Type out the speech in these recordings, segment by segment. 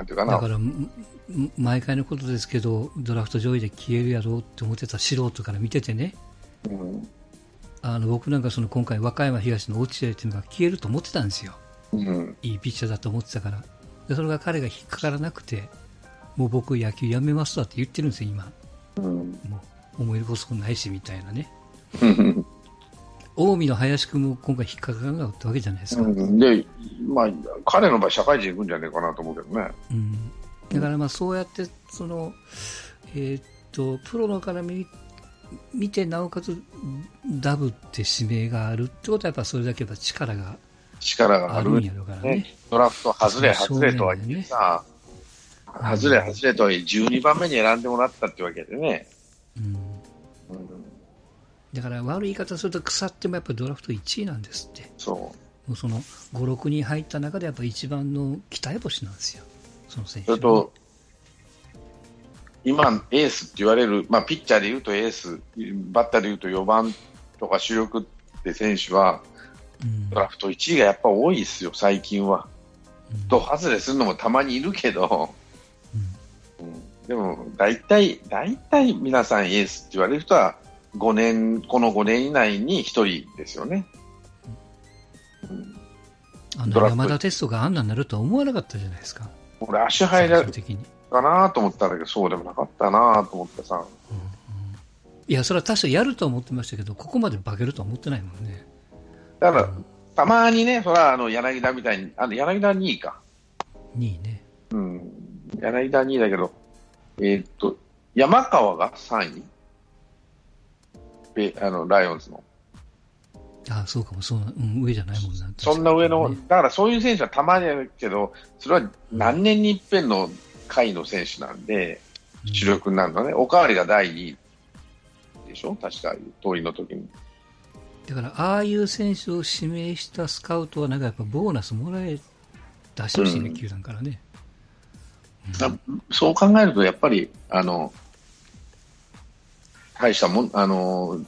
なんていうかな。だから、毎回のことですけど、ドラフト上位で消えるやろうって思ってた素人から見ててね、うん、あの僕なんかその今回、和歌山東の落ちてっていうのが消えると思ってたんですよ、うん、いいピッチャーだと思ってたから、でそれが彼が引っかからなくて、もう僕、野球やめますわって言ってるんですよ、今。うん、もう思い出すないしみたいなね。近江の林君も今回引っかからなかったわけじゃないですか。うん、で、まあ、彼の場合、社会人行くんじゃないかなと思うけどね。うん、だからまあそうやってその、えー、っとプロのから見見てなおかつダブって指名があるってことはやっぱそれだけやっぱ力が力があるんやろからね、ね、ドラフト外れ外れとは言ってさ、ね、外れ外れとは12番目に選んでもらったってわけでね。うん、うんだから悪い言い方すると腐ってもやっぱりドラフト1位なんですって。そう。もうその5、6人入った中でやっぱ一番の期待星なんですよ。その選手、と、今、エースって言われる、まあ、ピッチャーで言うとエース、バッターで言うと4番とか主力って選手は、うん、ドラフト1位がやっぱ多いですよ、最近は。うん、と、外れするのもたまにいるけど、うん、うん、でも、大体、大体皆さんエースって言われる人は、5年、この5年以内に1人ですよね。あの山田テストがあんなになるとは思わなかったじゃないですか。俺、足入らかなと思ったんだけど、そうでもなかったなと思ってさ。うんうん、いや、それは確かやると思ってましたけど、ここまで化けるとは思ってないもんね。だから、うん、たまにね、それはあの柳田みたいに、あの柳田2位か。2位ね。うん。柳田2位だけど、えー、っと、山川が3位あのライオンズの。ああそうかもそう、うん、上じゃないもんな、そんな上の、だからそういう選手はたまにあるけど、それは何年に一遍の回の選手なんで、主力になるのね、おかわりが第2位でしょ、確か、遠いの時に。だから、ああいう選手を指名したスカウトは、なんかやっぱボーナスもらえ、出してほしいね、球団からね。うん、そう考えると、やっぱり、あの、大したもん、あの、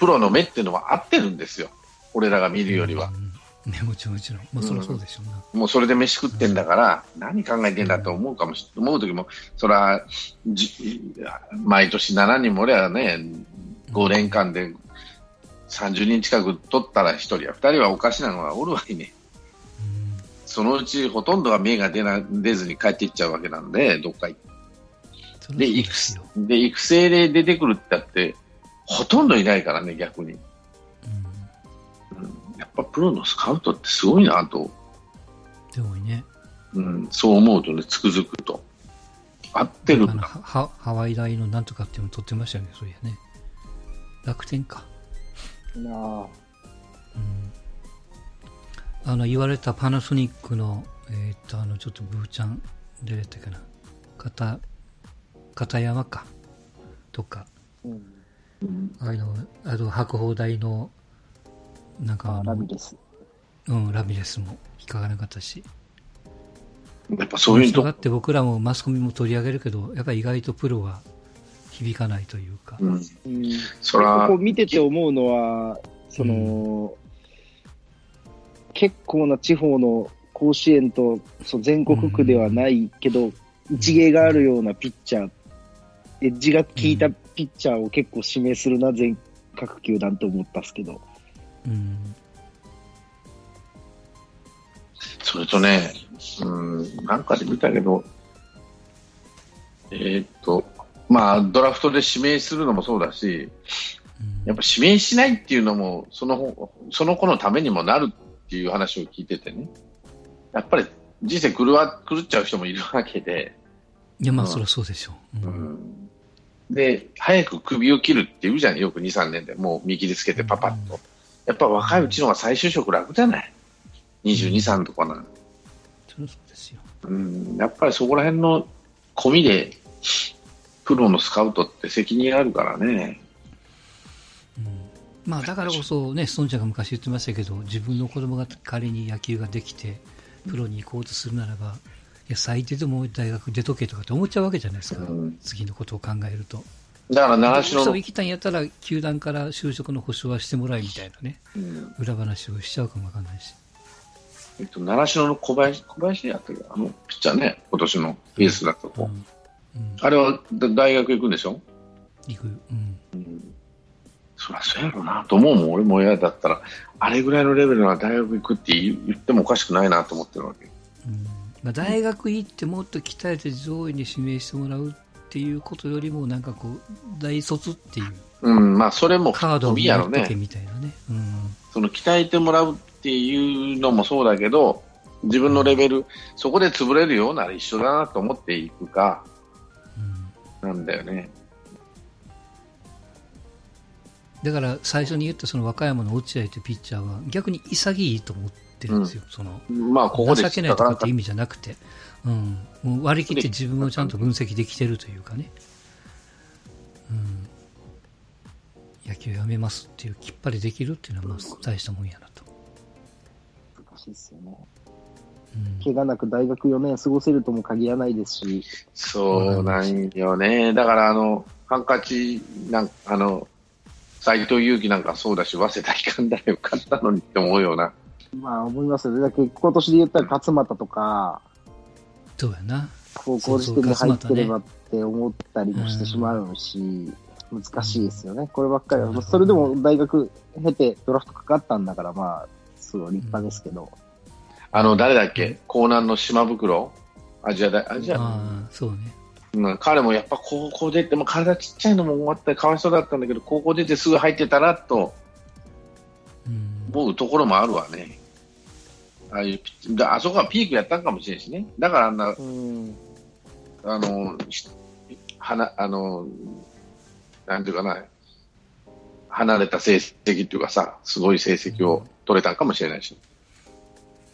プロの目っていうのは合ってるんですよ。俺らが見るよりは。ね、もちろん、もちろん。もうそりゃそうでしょうな、うん、もうそれで飯食ってんだから、うん、何考えてんだと思うかもし、思う時も、それは、毎年7人も俺はね、5年間で30人近く取ったら1人や2人はおかしなのはおるわけね。そのうちほとんどが目が出な出ずに帰っていっちゃうわけなんで、どっか行って。で育で育成で出てくるってあってほとんどいないからね、逆に、うん、やっぱプロのスカウトってすごいなと、すごいね、うん、そう思うとね、つくづくと、合ってるんだ。ハハワイ大のなんとかっていうの取ってましたよね、そういやね、楽天か。なあ。うん、あの言われたパナソニックの、えー、っとあのちょっとブーちゃん出れたかな。片片山か。とか、うん、あのあと白鵬大のなんかラミレス。うんラミレスも引っかからなかったし。やっぱそういうとだって僕らもマスコミも取り上げるけどやっぱり意外とプロは響かないというか、うん、そらこう見てて思うのはその、うん、結構な地方の甲子園とそう全国区ではないけど、一芸があるようなピッチャーエッジが効いたピッチャーを結構指名するな、全各球団と思ったんですけど。うん、それとね、うん、なんかで見たけど、えー、っと、まあ、ドラフトで指名するのもそうだし、やっぱ指名しないっていうのもその、その子のためにもなるっていう話を聞いててね、やっぱり人生狂わ狂っちゃう人もいるわけで、いや、まあ、そりゃそうでしょう。うん、うんで、早く首を切るって言うじゃん、よく2、3年で、もう見切りつけてパパッと。やっぱ若いうちの方が再就職楽じゃない？22、3とかな。そうですよ。うん、やっぱりそこら辺の込みで、プロのスカウトって責任あるからね。うん、まあ、だからこそね、孫ちゃんが昔言ってましたけど、自分の子供が仮に野球ができて、プロに行こうとするならば、や最低でも大学出とけとかって思っちゃうわけじゃないですか、うん、次のことを考えると。だから習志野の。行きたいんやったら、球団から就職の保証はしてもらえみたいなね、うん、裏話をしちゃうかもわかんないし。えっと、習志野の小林、小林やったけ？ど、あの、ピッチャーね、今年のエースだったと。うんうんあれはだ大学行くんでしょ？行く。うん。そりゃそうやろうなと思うもん、俺も親だったら、あれぐらいのレベルの大学行くって言言ってもおかしくないなと思ってるわけ。うんまあ、大学行ってもっと鍛えて上位に指名してもらうっていうことよりも、なんかこう、大卒っていううん、まあ、それもカードを飛びやろ持っとけね。みたいなね。うん。その鍛えてもらうっていうのもそうだけど、自分のレベル、そこで潰れるようなら一緒だなと思っていくか、うんなんだよね。だから最初に言ったその和歌山の落合というピッチャーは逆に潔いと思ってるんですよ、そのまあ、ここで情けないとかって意味じゃなくて、うん、もう割り切って自分をちゃんと分析できてるというかね、うん、野球やめますっていうきっぱりできるっていうのはまあ大したもんやなと。難しいですよね。うん怪我なく大学4年過ごせるとも限らないですし、そうなんよね。だから、あの、ハンカチ、なんあの、斎藤佑樹なんかそうだし、早稲田行かんだらよかったのにって思うような。まあ思いますよね。だけど今年で言ったら勝俣とか、そうやな。高校時点で入ってればって思ったりもしてしまうし、難しいですよね。こればっかりは。それでも大学経てドラフトかかったんだから、まあ、すごい立派ですけど。あの、誰だっけ？江南の島袋？アジア大、アジア、ああ、そうね。うん、彼もやっぱ高校出て、も体ちっちゃいのも終わってかわいそうだったんだけど、高校出てすぐ入ってたらとうん思うところもあるわね。ああいうあそこはピークやったんかもしれんしね。だからあんな、うん。あの、しはな、あの、なんていうかな、離れた成績っていうかさ、すごい成績を取れたんかもしれないし。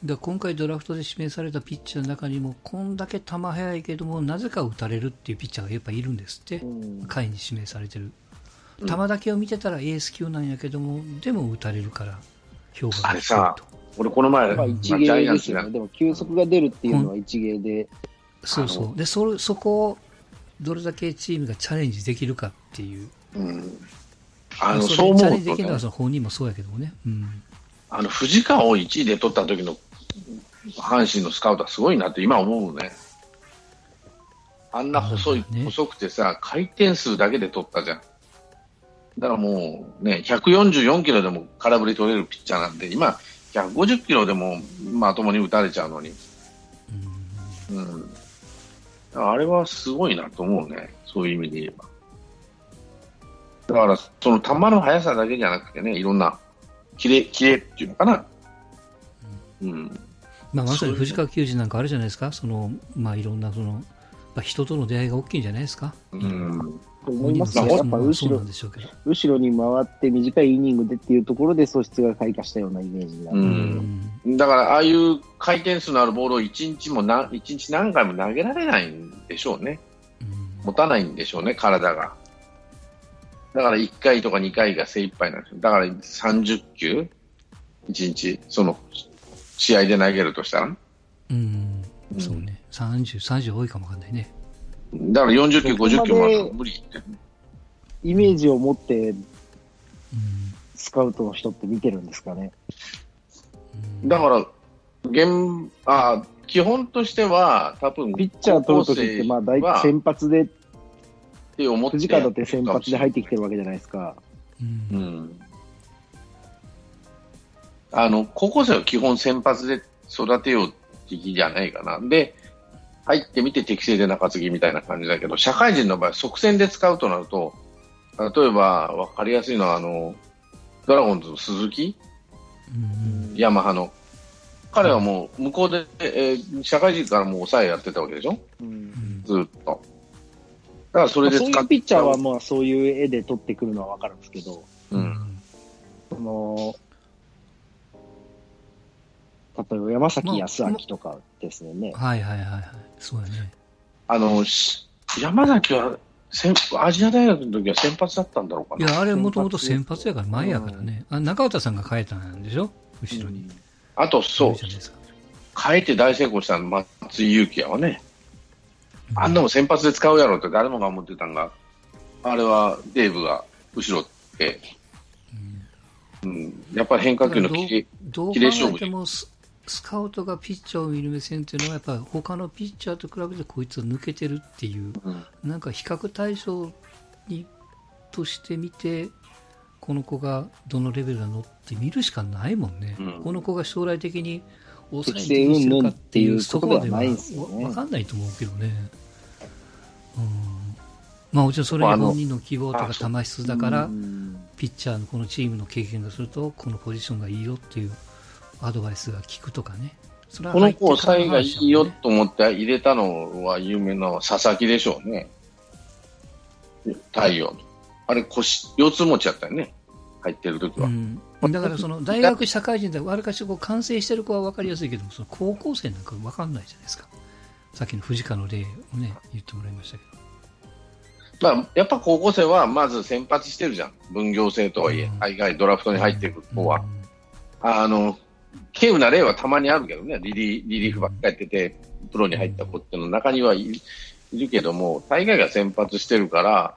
だから今回ドラフトで指名されたピッチャーの中にもこんだけ球速いけどもなぜか打たれるっていうピッチャーがやっぱいるんですって、うん下位に指名されてるうん球だけを見てたらエース級なんやけどもでも打たれるから評価があれさ俺この前、まあまあ、一芸ですよね。でも球速が出るっていうのは一芸で。そうそうでそれそこをどれだけチームがチャレンジできるかっていううん。あの、まあそそう思うれチャレンジできるのとね、はその本人もそうやけどもね、うん、あの、藤川を1位で取った時の阪神のスカウトはすごいなって今思うね。あんな細い、ね細くてさ、回転数だけで取ったじゃん。だからもうね、144キロでも空振り取れるピッチャーなんで、今、150キロでもまともに打たれちゃうのに。うん。だからあれはすごいなと思うね。そういう意味で言えば。だから、その球の速さだけじゃなくてね、いろんな、キレ、キレっていうのかな。うん。まあ、まさに藤川球児なんかあれじゃないですかその、まあ、いろんなその、まあ、人との出会いが大きいんじゃないですか？うん。と思いますね。やっぱ後ろ後ろに回って短いイニングでっていうところで素質が開花したようなイメージが。う。うんんだから、ああいう回転数のあるボールを一日もな、一日何回も投げられないんでしょうね。うん持たないんでしょうね、体が。だから1回とか2回が精一杯なんですよ。だから30球 ?1 日、その、試合で投げるとしたら。うん、そうね、30、30多いかもわかんないね。だから40球、そこまで50球もあると無理って。イメージを持ってうんスカウトの人って見てるんですかね。うんだから、現あ基本としては、多分ピッチャー取るときって、まあ大体先発で、って思って藤川だって先発で入ってきてるわけじゃないですか。うんうん。あの、高校生は基本先発で育てよう的じゃないかな。で、入ってみて適正で中継ぎみたいな感じだけど、社会人の場合、即戦で使うとなると、例えば分かりやすいのは、あの、ドラゴンズの鈴木？うん。ヤマハの。彼はもう向こうで、えー社会人からもう抑えやってたわけでしょ？うん。ずっと。だからそれで使っそう。いうピッチャーはまあそういう絵で取ってくるのはわかるんですけど、う。うんん。その、例えば山崎康明とかですよね。はいはいはいはい、そうやね。あの、し山崎は先、アジア大学の時は先発だったんだろうかな。いや、あれもともと先発やから前やからね。あ中畑さんが変えたんでしょ？後ろに。あと、そう。変えて大成功したの松井裕樹やわね。あんなもん先発で使うやろって誰もが思ってたんが、あれはデーブが後ろって、うん、やっぱり変化球の切れ勝負スカウトがピッチャーを見る目線っていうのは、やっぱり他のピッチャーと比べてこいつは抜けてるっていう、なんか比較対象にとして見て、この子がどのレベルなのって見るしかないもんね。この子が将来的に抑えているかっていうところでは分かんないと思うけどね。うん。まあ、もちろんそれに本人の希望とか球質だから、ピッチャーのこのチームの経験がすると、このポジションがいいよっていうアドバイスが効くとかね。それはこの子をサイがいいよと思って入れたのは有名な佐々木でしょうね。太陽。あれ腰、腰痛持ちやったよね。入ってる時は。うん、だからその大学社会人でわりかしこう完成してる子は分かりやすいけどその高校生なんか分かんないじゃないですか。さっきの藤川の例をね、言ってもらいましたけど。まあ、やっぱ高校生はまず先発してるじゃん、分業制とはいえ、海外ドラフトに入っていく子は。あの、稀有な例はたまにあるけどね、リリリリーフばっかりやってて、プロに入った子っていうの中にはいるけども、大概が先発してるから、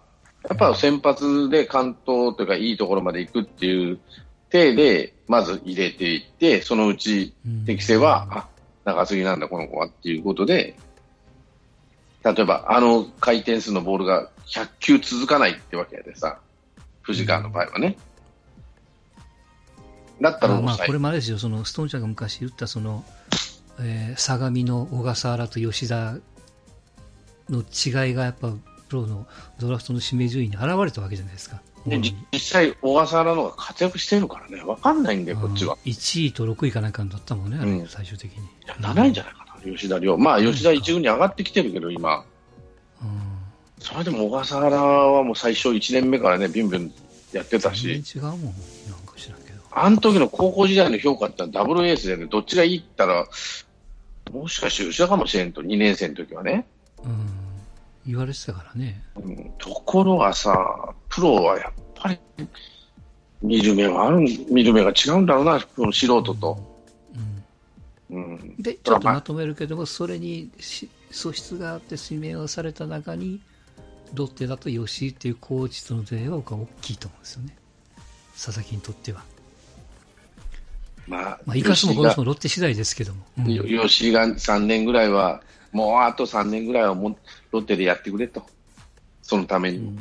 やっぱ先発で関東というかいいところまで行くっていう体で、まず入れていって、そのうち適性は、あ、長すぎなんだ、この子はっていうことで、例えば、あの回転数のボールが100球続かないってわけでさ、藤川の場合はね。だったらまあ、これもあれですよ、そのストーンちゃんが昔言ったその、えー、相模の小笠原と吉田の違いがやっぱプロのドラフトの指名順位に現れたわけじゃないですか。で実際、小笠原の方が活躍してるからね、分かんないんだよ、こっちは。1位と6位かなんかだったもんね、あれ、最終的に。いや、7位じゃないかな、吉田亮。まあ、吉田1軍に上がってきてるけど、今。うんそれでも小笠原はもう最初1年目からね、ビュンビュンやってたし。違うもん、なんか知らんけど。あの時の高校時代の評価ってダブルエースでね、どっちがいいったら、もしかして後ろかもしれんと、2年生の時はね。うん。言われてたからね。うん、ところがさ、プロはやっぱり、見る目はある、見る目が違うんだろうな、この素人と。うん。うん、で、ちょっとまとめるけども、それに素質があって指名をされた中に、ロッテだと吉井っていうコーチとの出会いは僕は大きいと思うんですよね。佐々木にとっては。まあ、まあ、いかすもこの人もロッテ次第ですけども。うん、吉井が3年ぐらいは、もうあと3年ぐらいはもロッテでやってくれと。そのために。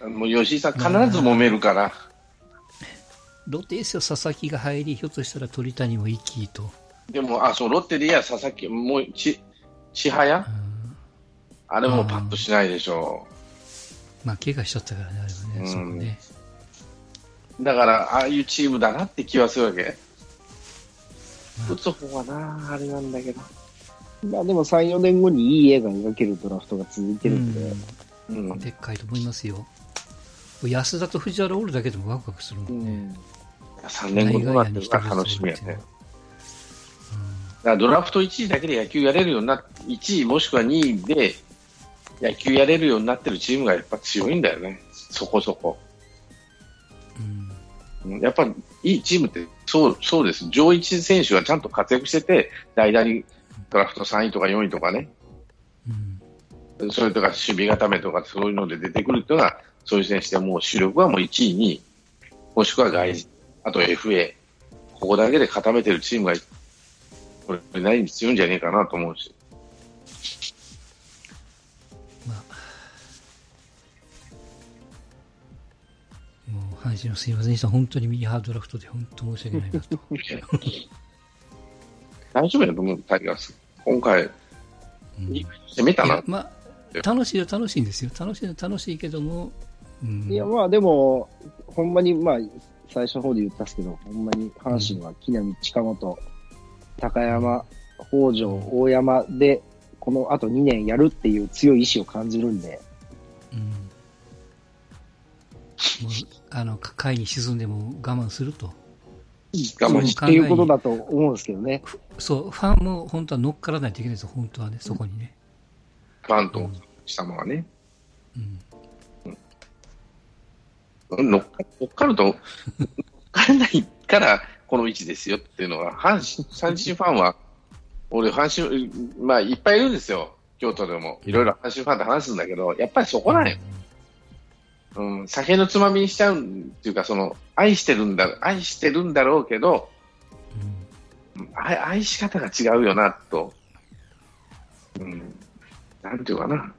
うん、もう吉井さん必ず揉めるから。ロッテですよ、佐々木が入り、ひょっとしたら鳥谷も生きと。でも、あ、そう、ロッテでいや、佐々木、もう、ち、千早、うんあれもパッとしないでしょう。まあ、怪我しちゃったからね、あれはね。うん、ねだから、ああいうチームだなって気はするわけ。打つ方はな、あれなんだけど。まあでも3、4年後にいい絵が描けるドラフトが続いてるんで。うん。でっかいと思いますよ。安田と藤原おるだけでもワクワクするもんね。うん、3年後どうなってるか楽しみやね。ドラフト1位だけで野球やれるようになっ1位もしくは2位で野球やれるようになってるチームがやっぱ強いんだよね、そこそこ。うん、やっぱりいいチームってそうそうです、上位選手がちゃんと活躍してて、代打にドラフト3位とか4位とかね、うん、それとか守備固めとかそういうので出てくるっていうのは、そういう選手でもう主力はもう1位に、もしくは外人、あと FA、ここだけで固めてるチームがこれないに強いんじゃねえかなと思うし。阪神のすみませんでした。本当にミニハードラフトで本当申し訳ないなと。大丈夫やと思う、タイガース。今回、うん、攻めたな。まあ、楽しいよ、楽しいんですよ。楽しい楽しいけども。うん、いや、まあでも、ほんまに、まあ、最初の方で言ったんですけど、ほんまに阪神は木浪、近本、高山、北条、大山で、このあと2年やるっていう強い意志を感じるんで。うん。もうあの、会に沈んでも我慢すると。我慢していうことだと思うんですけどね。そう、ファンも本当は乗っからないといけないですよ、本当はね、そこにね。ファンとしたのはね。うん。乗っかると、乗っからないから、この位置ですよっていうのは、阪神、阪神ファンは、俺、阪神、まあ、いっぱいいるんですよ。京都でも。いろいろ阪神ファンと話すんだけど、やっぱりそこなんよ。うん、酒のつまみにしちゃうっていうか、その、愛してるんだ、愛してるんだろうけど、愛愛し方が違うよな、と。うん。なんていうかな。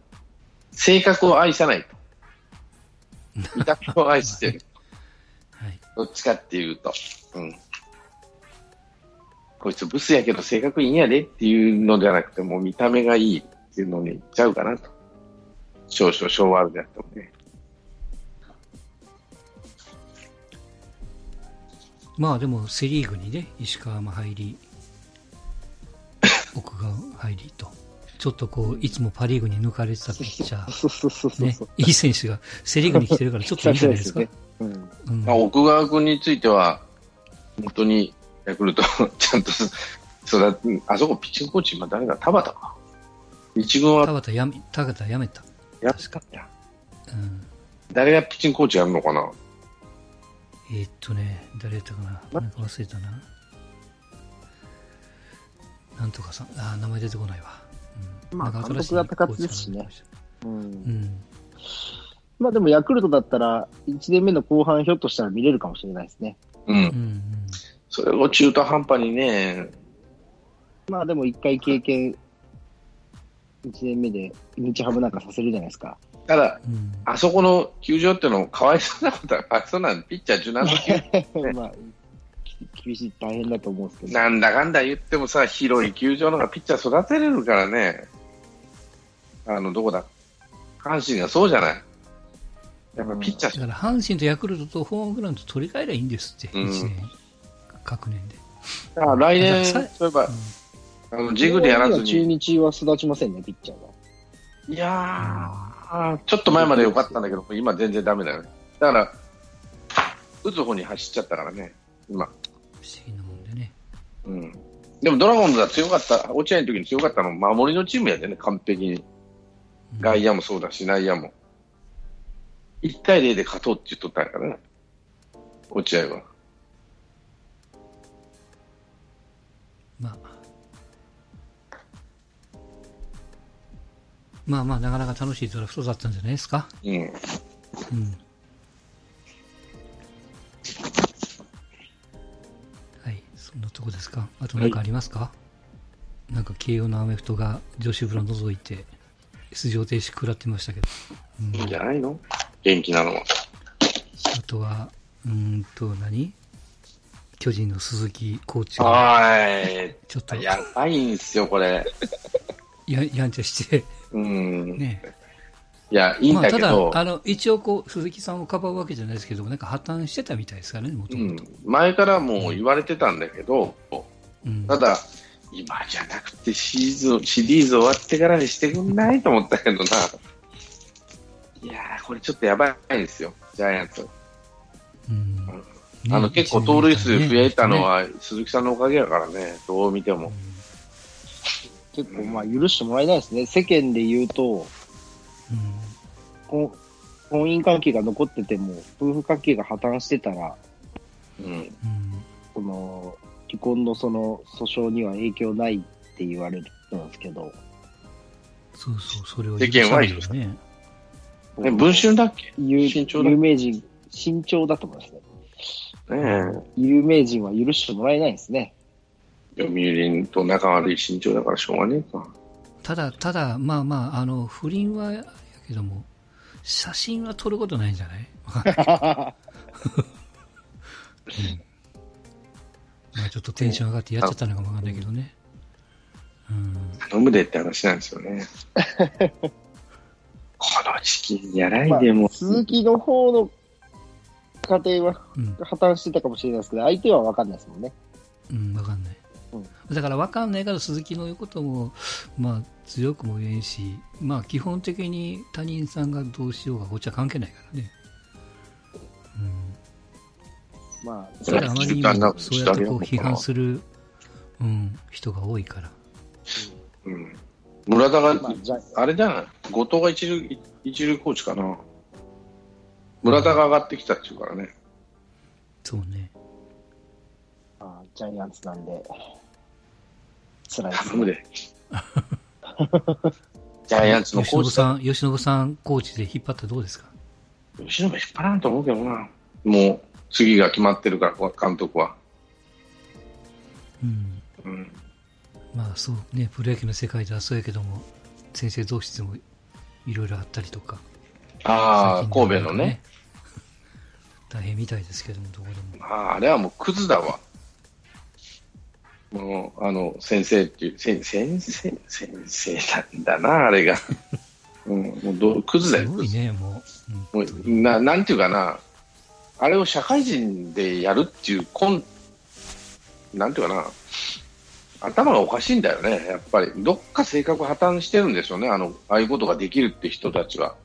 性格を愛さないと。見た目を愛してる。はい。どっちかっていうと。うん。こいつブスやけど性格いいんやでっていうのではなくて、もう見た目がいいっていうのにいっちゃうかなと。少々昭和あるであってもね。まあでもセ・リーグにね、石川も入り、奥川入りと、ちょっとこう、いつもパ・リーグに抜かれてたピッチャー、ね、いい選手がセ・リーグに来てるから ちょっといいんじゃないですか？うんうんまあ、奥川君については、本当にヤクルト、ちゃんと、それあそこピッチングコーチ、今誰だ？田畑か。一軍は。田畑やめ、田畑やめた。や。うん。誰がピッチングコーチやるのかな？えー、っとね、誰やったかな？なんか忘れたな。なんとかさん、あ、名前出てこないわ。うん、まあ、監督が高津ですしね。うん。うん。まあでも、ヤクルトだったら、1年目の後半、ひょっとしたら見れるかもしれないですね。うん。うん、それを中途半端にね。まあでも、一回経験、1年目で日ハムなんかさせるじゃないですか。ただ、うん、あそこの球場ってのかわいそうなことは、かわいそうなピッチャー柔軟の球、ね、まあ、厳しい、大変だと思うんですけど。なんだかんだ言ってもさ、広い球場のがピッチャー育てれるからね。あの、どこだ阪神がそうじゃない。やっぱピッチャー、だから阪神とヤクルトとホームグラウンド取り替えりゃいいんですって、うん、1年、各年で。だから来年、そういえば、うん、あのジグでやらずに。中日は育ちませんね、ピッチャーが。いやー、ちょっと前まで良かったんだけど、今全然ダメだよね。だから、打つ方に走っちゃったからね、今。不思議なもんでね。うん。でもドラゴンズは強かった、落合の時に強かったの守りのチームやでね、完璧に。外野もそうだし、内野も。1対0で勝とうって言っとったんやからね、落合は。まあ、まあまあ、なかなか楽しいドラフトだったんじゃないですか？うん。うん。はい、そんなとこですか？あと何かありますか、はい、なんか慶応のアメフトが女子ブラ除いて、出場停止食らってましたけど。うん、いいんじゃないの？元気なのは。あとは、うんと何、巨人の鈴木コーチが。はい。ちょっと。やばいんすよ、これ。や、やんちゃして。うん。ねいや、いいんだけど。まあ、ただ、あの、一応こう、鈴木さんをかばうわけじゃないですけど、なんか破綻してたみたいですからね、もともと。前からもう言われてたんだけど、うん、ただ、今じゃなくてシーズン、シリーズ終わってからにしてくんないと思ったけどな。いやー、これちょっとやばいんですよ、ジャイアンツ。うん、あの、結構盗塁数増えたのは鈴木さんのおかげやからね、どう見ても。うん結構まあ許してもらえないですね。世間で言うと、うん、婚姻関係が残ってても、夫婦関係が破綻してたら、うん、その、離婚のその訴訟には影響ないって言われるんですけど。そうそう、それを世間はですね。え、文春だっけ？有有名人、慎重だと思いますね。ね有名人は許してもらえないですね。読売と仲悪い身長だからしょうがねえか。ただ、ただ、まあまあ、あの、不倫はやけども、写真は撮ることないんじゃない？うんまあ、ちょっとテンション上がってやっちゃったのかもわかんないけどね。うん、頼むでって話なんですよね。この時期にやらいでも、まあ、鈴木の方の家庭は破綻してたかもしれないですけど、うん、相手は分かんないですもんね。うん、分かんない。だから分かんないから鈴木の言うことも、まあ、強くも言えんし、まあ、基本的に他人さんがどうしようがこっちは関係ないからね。うん、まあ、それあまりにもそうやってこう批判する、うん、人が多いから。うん、村田が、あれじゃない？後藤が一流一流コーチかな。村田が上がってきたっていうからね。そうね。あジャイアンツなんで。辛いです、ね。で。ジャイアンツのコーチ。さん、吉信さんコーチで引っ張ったらどうですか？吉信引っ張らんと思うけどな。もう、次が決まってるから、監督は。うん。うん。まあそうね、プロ野球の世界ではそうやけども、先生同士でもいろいろあったりとか。ああ、神戸のね。大変みたいですけども、どこでも。ああ、あれはもうクズだわ。もう、あの、先生っていう、先先生、先生なんだな、あれが。うん、もうどクズだよ。すごいね、もう。もうななんていうかな、あれを社会人でやるっていうこん、なんていうかな、頭がおかしいんだよね、やっぱり。どっか性格破綻してるんですよね、あの、ああいうことができるって人たちは。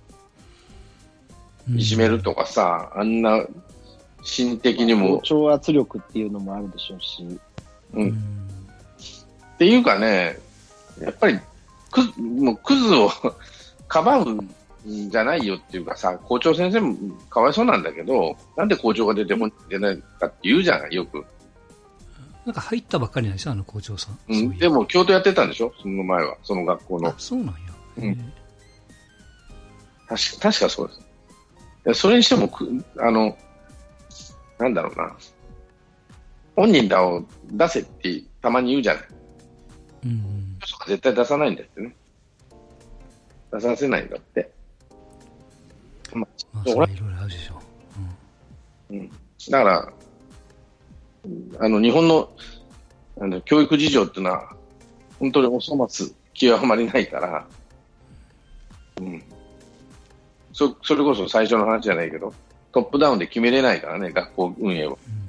いじめるとかさ、あんな、心的にも。超圧力っていうのもあるでしょうし。うん。っていうかね、やっぱり、く、もうクズを かばうんじゃないよっていうかさ、校長先生もかわいそうなんだけど、なんで校長が出ても出ないかって言うじゃない、よく。なんか入ったばっかりなんでしょ、あの校長さん。うん、でも、京都やってたんでしょ、その前は、その学校の。そうなんや。うん。確か、確かそうです。それにしても、あの、なんだろうな。本人らを出せってたまに言うじゃない。うん。絶対出さないんだってね。出させないんだって。まあ、それいろいろあるでしょう。うん。うん、だから、あの、日本の、あの、教育事情っていうのは、本当にお粗末、極まりないから、うん。そ、それこそ最初の話じゃないけど、トップダウンで決めれないからね、学校運営を。うん、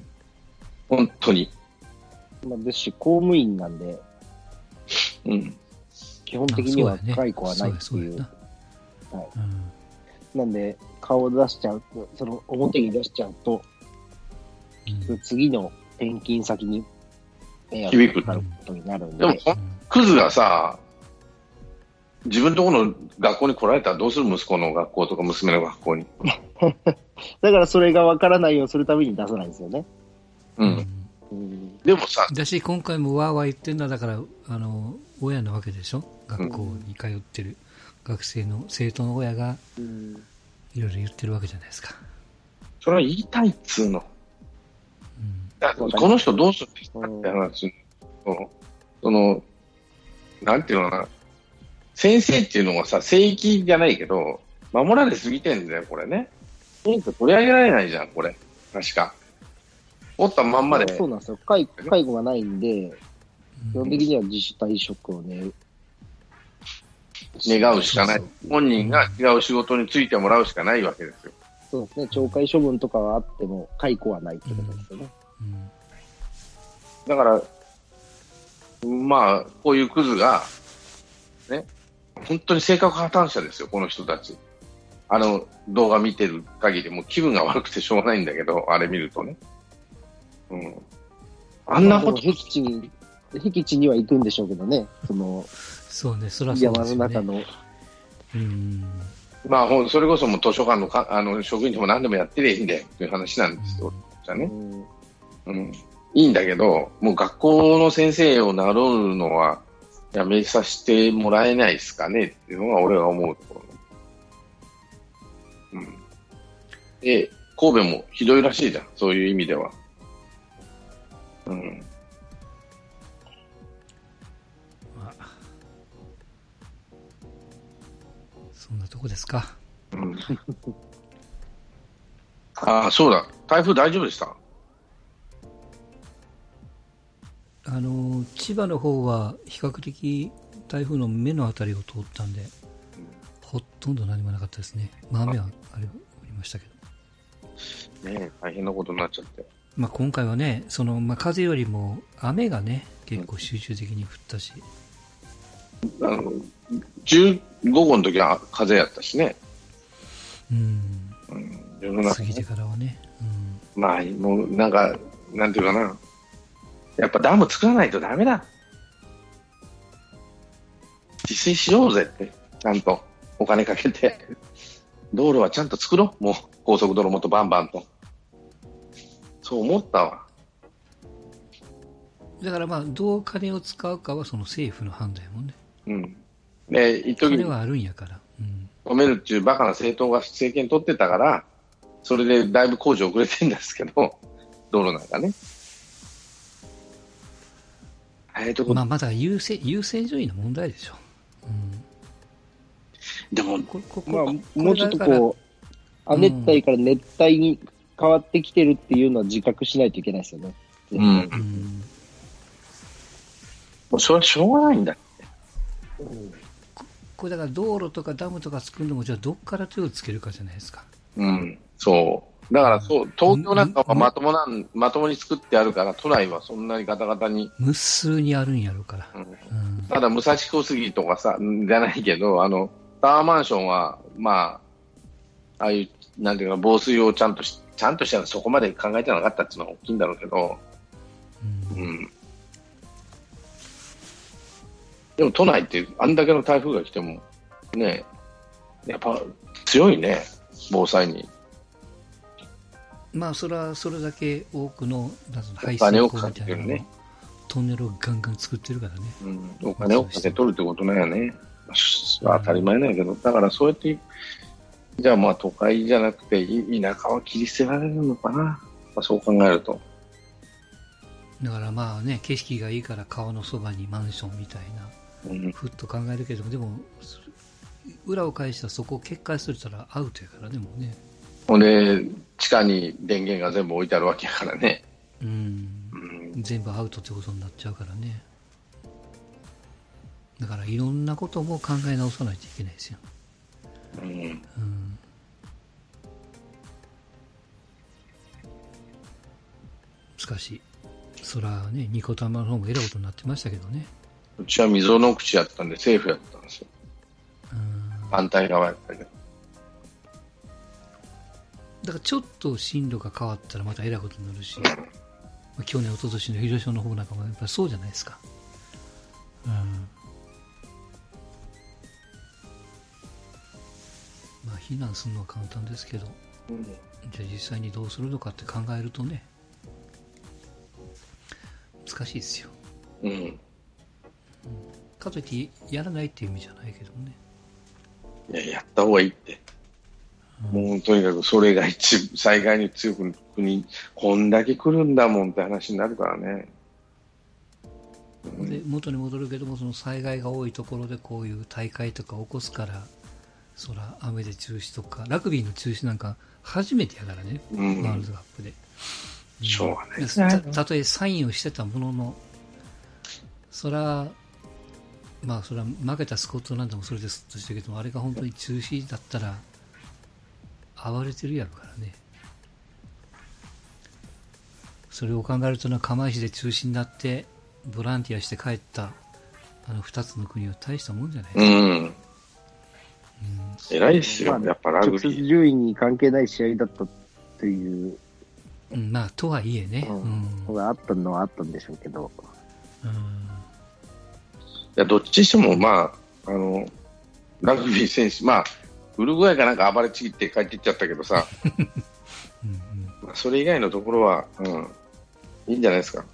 本当に。まあ、ですし、公務員なんで、うん。基本的には解雇はないっていう。うはい。うん、なんで、顔を出しちゃうと、その表に出しちゃうと、うん、次の転勤先に迷惑がかかることになるんで。でも、クズがさ、自分のところの学校に来られたらどうする？息子の学校とか娘の学校に。だからそれが分からないようにするために出さないんですよね。うん。うん、でもさ。だし、今回もわーわー言ってんだ、だから、あの、親なわけでしょ？学校に通ってる学生の、生徒の親が、いろいろ言ってるわけじゃないですか。それは言いたいっつうの。うん、この人どうするんですかって話。その、なんていうのかな。先生っていうのはさ、正規じゃないけど、守られすぎてんだよ、これね。取り上げられないじゃん、これ。確か。おったまんまで。そうなんですよ。介介護がないんで、基本的には自主退職をね、願うしかない。本人が違う仕事に就いてもらうしかないわけですよ。そうですね。懲戒処分とかはあっても、解雇はないってことですよね。うんうん、だから、まあ、こういうクズが、ね、本当に性格破綻者ですよ、この人たち。あの動画見てる限り、もう気分が悪くてしょうがないんだけど、あれ見るとね。うん。あんなこと。僻地に、僻地には行くんでしょうけどね、その、そうね、そらそうですね。山の中の。うん。まあ、それこそも図書館のかあの職員でも何でもやってりゃいいんだよっていう話なんですよ。じゃね。うん。いいんだけど、もう学校の先生を名乗るのはやめさせてもらえないですかねっていうのが俺が思うところ。うん。で、神戸もひどいらしいじゃん、そういう意味では。うん。まあ、そんなとこですか。うん。ああ、そうだ。台風大丈夫でした？あの千葉の方は比較的台風の目の辺りを通ったんで、ほとんど何もなかったですね。まあ、雨はありましたけど。ね大変なことになっちゃって。まあ、今回はね、その、まあ、風よりも雨がね、結構集中的に降ったし。あの、15号の時は風やったしね。うん。うん、過ぎてからはね。うん、まあ、もう、なんか、なんていうかな。やっぱダム作らないとダメだ。自炊しようぜって、ちゃんとお金かけて。道路はちゃんと作ろう。もう、高速道路もっとバンバンと。そう思ったわ。だからまあ、どう金を使うかはその政府の判断やもんね。うん。で、一時金はあるんやから。うん。止めるっていうバカな政党が政権取ってたから、それでだいぶ工事遅れてるんですけど、道路なんかね。早いとこまあ、まだ優先優先順位の問題でしょ。うん、でも、こここまあ、こもうちょっとこう、亜熱帯から熱帯に変わってきてるっていうのは自覚しないといけないですよね。うん。うんもうそれはしょうがないんだ。これだから道路とかダムとか作るのも、じゃあどっから手をつけるかじゃないですか。うん。そう。だからそう、東京なんかはまともなん、まともに作ってあるから、都内はそんなにガタガタに、無数にあるんやろうから。うんうんただ武蔵小杉とかさ、んじゃないけど、あの、タワーマンションは、まあ、ああいう、なんていうか、防水をちゃんとし、ちゃんとしたらそこまで考えてなかったっていうのは大きいんだろうけど、うんうん。でも都内ってあんだけの台風が来ても、ね、やっぱ強いね、防災に。まあ、それはそれだけ多くの排水溝みたいなねトンネルをガンガン作ってるからね。うん、お金をかけ取るってことなんやね。まあ当たり前なんやけど、だからそうやって、じゃあまあ都会じゃなくて、い田舎は切り捨てられるのかな？まあ、そう考えると。だからまあね、景色がいいから川のそばにマンションみたいな、うん、ふっと考えるけども、でも、裏を返したらそこを決壊するたらアウトやからね、もうね。ほんで、地下に電源が全部置いてあるわけやからね。うんう。ん、全部アウトってことになっちゃうからね。だからいろんなことも考え直さないといけないですよ。うん、うん。しかし、そらね、ニコ玉の方もえらいことになってましたけどね。うちは溝の口やったんで、セーフやったんですよ。うん。反対側やったけど。だからちょっと進路が変わったらまたえらいことになるし、まあ去年、一昨年の広島の方なんかもやっぱりそうじゃないですか。うん。まあ、避難するのは簡単ですけど、じゃあ実際にどうするのかって考えるとね、難しいですよ。うん。かといってやらないっていう意味じゃないけどね。いや、やった方がいいって。もうとにかくそれが一災害に強く国、こんだけ来るんだもんって話になるからね。で元に戻るけどもその災害が多いところでこういう大会とか起こすからそら雨で中止とかラグビーの中止なんか初めてやからね、うん。ワールドカップで、ん。しょうがないですねたたとえサインをしてたもののそらまあそれは負けたスコットランドもそれですとしたけどもあれが本当に中止だったら暴れてるやろからね。それを考えるとな釜石で中止になってボランティアして帰ったあの2つの国は大したもんじゃない、うん。偉いですよ、まあやっぱラグ直接ビー。順位に関係ない試合だったという。うん、まあとはいえね、ううん。があったのはあったんでしょうけど、うん。いや、どっちにしても、まあ、あの、ラグビー選手、まあ、ウルグアイかなんか暴れちぎって帰っていっちゃったけどさ、うんうん。まあそれ以外のところは、うん、いいんじゃないですか。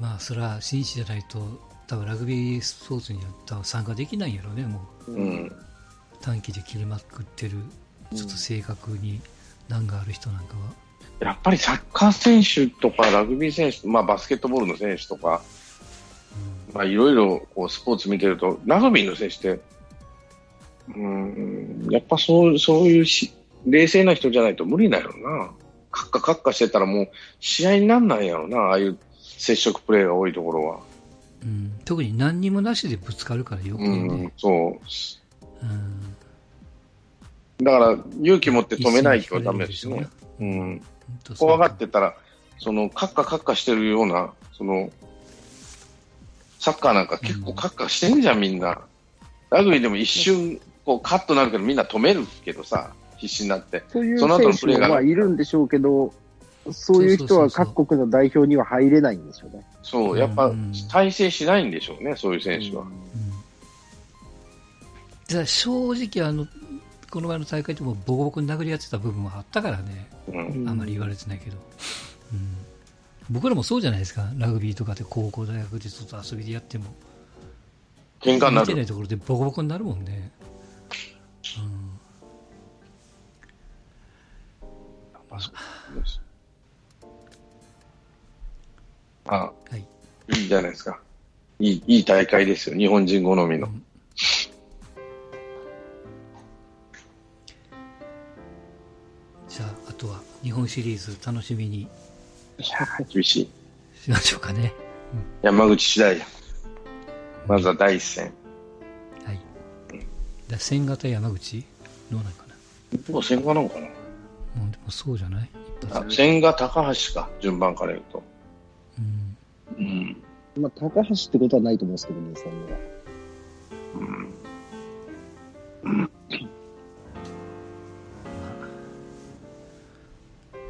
まあそれは紳士じゃないと多分ラグビースポーツには多分参加できないんやろうねもううん。短期で切れまくってるちょっと性格に難がある人なんかは、やっぱりサッカー選手とかラグビー選手、まあ、バスケットボールの選手とか、まあ、いろいろこうスポーツ見てると、ラグビーの選手って、うん、やっぱそうそういうし冷静な人じゃないと無理なんやろな。カッカカッカしてたらもう試合になんないやろな、ああいう接触プレーが多いところは。うん、特に何にもなしでぶつかるから余計うんね、、そう。うんだから勇気持って止めないとダメですね。うん。怖がってたら、そのカッカカッカしてるような、そのサッカーなんか結構カッカしてんじゃん、みんな。ラグビーでも一瞬こうカットなるけど、みんな止めるけどさ、必死になって。そういう選手プレーがもまあいるんでしょうけど、そういう人は各国の代表には入れないんでしょうね。そう、やっぱうん。体制しないんでしょうね、そういう選手は。うん。じゃあ正直あのこの前の大会でもボコボコに殴り合ってた部分はあったからね。うん。あんまり言われてないけど、うん、僕らもそうじゃないですか。ラグビーとかで高校大学でちょっと遊びでやっても。喧嘩になる。見てないところでボコボコになるもんね、うんあ、はい。いいじゃないですか。いい、いい大会ですよ。日本人好みの。うん、じゃあ、あとは日本シリーズ楽しみに。いや厳しい。しましょうかね。うん、山口次第や。まずは第一戦。はい。だ千型山口どうなんかな？もう千賀なのかなうん、でもそうじゃない？あ千賀、高橋か、順番から言うと。うん。うん。まあ、高橋ってことはないと思うんですけどね、そんな。うん。うん。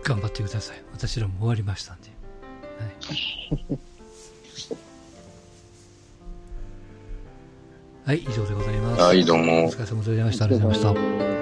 頑張ってください。私らも終わりましたんで。はい。はい、以上でございます。はい、どうも。お疲れ様でございました。ありがとうございました。